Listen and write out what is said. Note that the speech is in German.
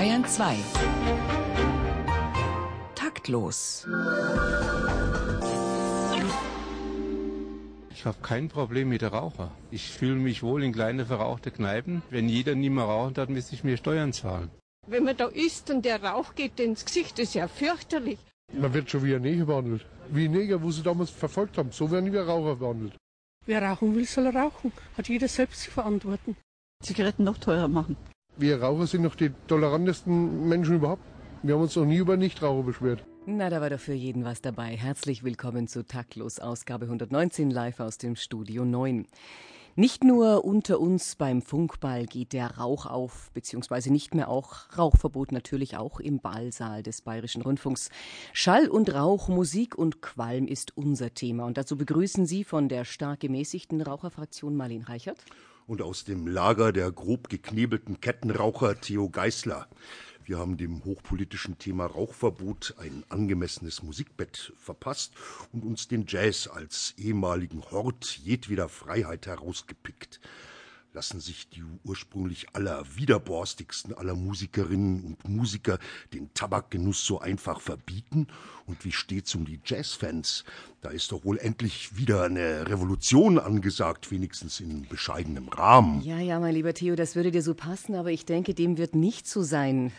Bayern 2. Taktlos. Ich habe kein Problem mit der Raucher. Ich fühle mich wohl in kleine verrauchte Kneipen. Wenn jeder nie mehr rauchen darf, müsste ich mir Steuern zahlen. Wenn man da isst und der Rauch geht ins Gesicht, das ist ja fürchterlich. Man wird schon wie ein Neger behandelt. Wie Neger, wo sie damals verfolgt haben. So werden wir Raucher behandelt. Wer rauchen will, soll rauchen. Hat jeder selbst zu verantworten. Zigaretten noch teurer machen. Wir Raucher sind noch die tolerantesten Menschen überhaupt. Wir haben uns noch nie über Nichtraucher beschwert. Na, da war doch für jeden was dabei. Herzlich willkommen zu Taktlos, Ausgabe 119, live aus dem Studio 9. Nicht nur unter uns beim Funkball geht der Rauch auf, beziehungsweise nicht mehr auch Rauchverbot natürlich auch im Ballsaal des Bayerischen Rundfunks. Schall und Rauch, Musik und Qualm ist unser Thema. Und dazu begrüßen Sie von der stark gemäßigten Raucherfraktion Marlene Reichert. Und aus dem Lager der grob geknebelten Kettenraucher Theo Geißler. Wir haben dem hochpolitischen Thema Rauchverbot ein angemessenes Musikbett verpasst und uns den Jazz als ehemaligen Hort jedweder Freiheit herausgepickt. Lassen sich die ursprünglich allerwiderborstigsten aller Musikerinnen und Musiker den Tabakgenuss so einfach verbieten? Und wie steht's um die Jazzfans? Da ist doch wohl endlich wieder eine Revolution angesagt, wenigstens in bescheidenem Rahmen. Ja, ja, mein lieber Theo, das würde dir so passen, aber ich denke, dem wird nicht so sein.